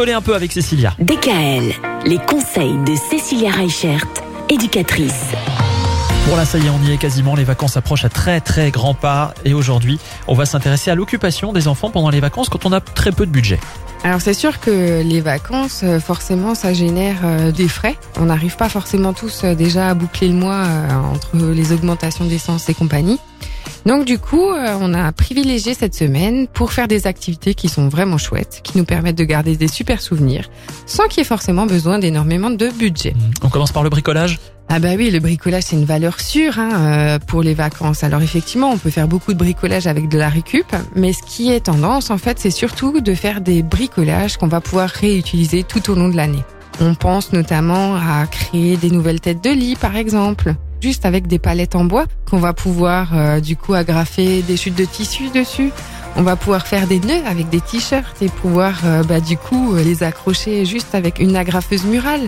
bricoler un peu avec Cécilia. DKL, les conseils de Cécilia Reichert, éducatrice. Bon là ça y est, on y est quasiment, les vacances approchent à très très grands pas et aujourd'hui on va s'intéresser à l'occupation des enfants pendant les vacances quand on a très peu de budget. Alors c'est sûr que les vacances, euh, forcément, ça génère euh, des frais. On n'arrive pas forcément tous euh, déjà à boucler le mois entre les augmentations d'essence et compagnie. Donc du coup, on a privilégié cette semaine pour faire des activités qui sont vraiment chouettes, qui nous permettent de garder des super souvenirs, sans qu'il y ait forcément besoin d'énormément de budget. On commence par le bricolage? Ah bah oui, le bricolage c'est une valeur sûre hein, euh, pour les vacances. Alors effectivement, on peut faire beaucoup de bricolage avec de la récup, mais ce qui est tendance en fait, c'est surtout de faire des bricolages qu'on va pouvoir réutiliser tout au long de l'année. On pense notamment à créer des nouvelles têtes de lit par exemple, juste avec des palettes en bois qu'on va pouvoir euh, du coup agrafer des chutes de tissu dessus on va pouvoir faire des nœuds avec des t-shirts et pouvoir euh, bah, du coup euh, les accrocher juste avec une agrafeuse murale.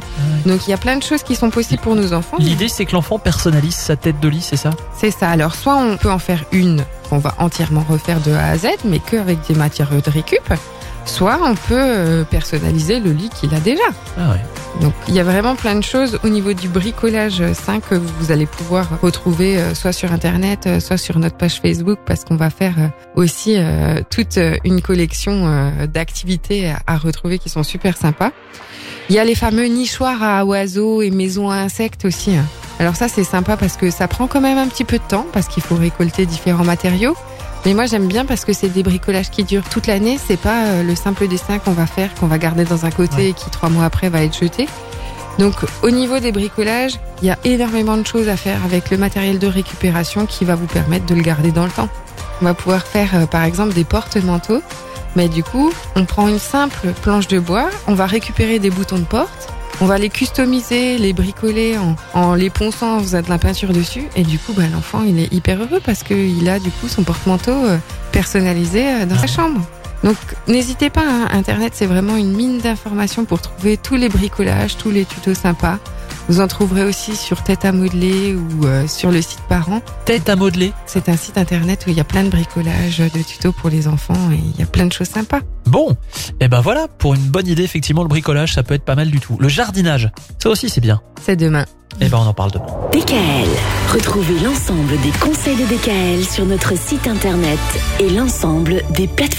Donc il y a plein de choses qui sont possibles pour nos enfants. L'idée c'est que l'enfant personnalise sa tête de lit, c'est ça? C'est ça. Alors soit on peut en faire une qu'on va entièrement refaire de A à Z, mais qu'avec des matières de récup. Soit on peut euh, personnaliser le lit qu'il a déjà. Ah ouais. Donc il y a vraiment plein de choses au niveau du bricolage 5 que vous allez pouvoir retrouver euh, soit sur internet, euh, soit sur notre page Facebook parce qu'on va faire aussi toute une collection d'activités à retrouver qui sont super sympas. Il y a les fameux nichoirs à oiseaux et maisons à insectes aussi. Hein. Alors ça c'est sympa parce que ça prend quand même un petit peu de temps parce qu'il faut récolter différents matériaux. Mais moi j'aime bien parce que c'est des bricolages qui durent toute l'année. C'est pas euh, le simple dessin qu'on va faire, qu'on va garder dans un côté et qui trois mois après va être jeté. Donc au niveau des bricolages, il y a énormément de choses à faire avec le matériel de récupération qui va vous permettre de le garder dans le temps. On va pouvoir faire euh, par exemple des porte-manteaux. Mais du coup, on prend une simple planche de bois, on va récupérer des boutons de porte, on va les customiser, les bricoler en, les ponçant en faisant de la peinture dessus. Et du coup, bah, l'enfant, il est hyper heureux parce qu'il a du coup son porte-manteau euh, personnalisé euh, dans sa chambre. Donc n'hésitez pas, hein, Internet c'est vraiment une mine d'informations pour trouver tous les bricolages, tous les tutos sympas. Vous en trouverez aussi sur Tête à modeler ou euh, sur le site Parents. Tête à modeler C'est un site internet où il y a plein de bricolages, de tutos pour les enfants et il y a plein de choses sympas. Bon, et eh ben voilà, pour une bonne idée, effectivement, le bricolage, ça peut être pas mal du tout. Le jardinage, ça aussi c'est bien. C'est demain. Et eh ben on en parle demain. DKL. Retrouvez l'ensemble des conseils de DKL sur notre site internet et l'ensemble des plateformes.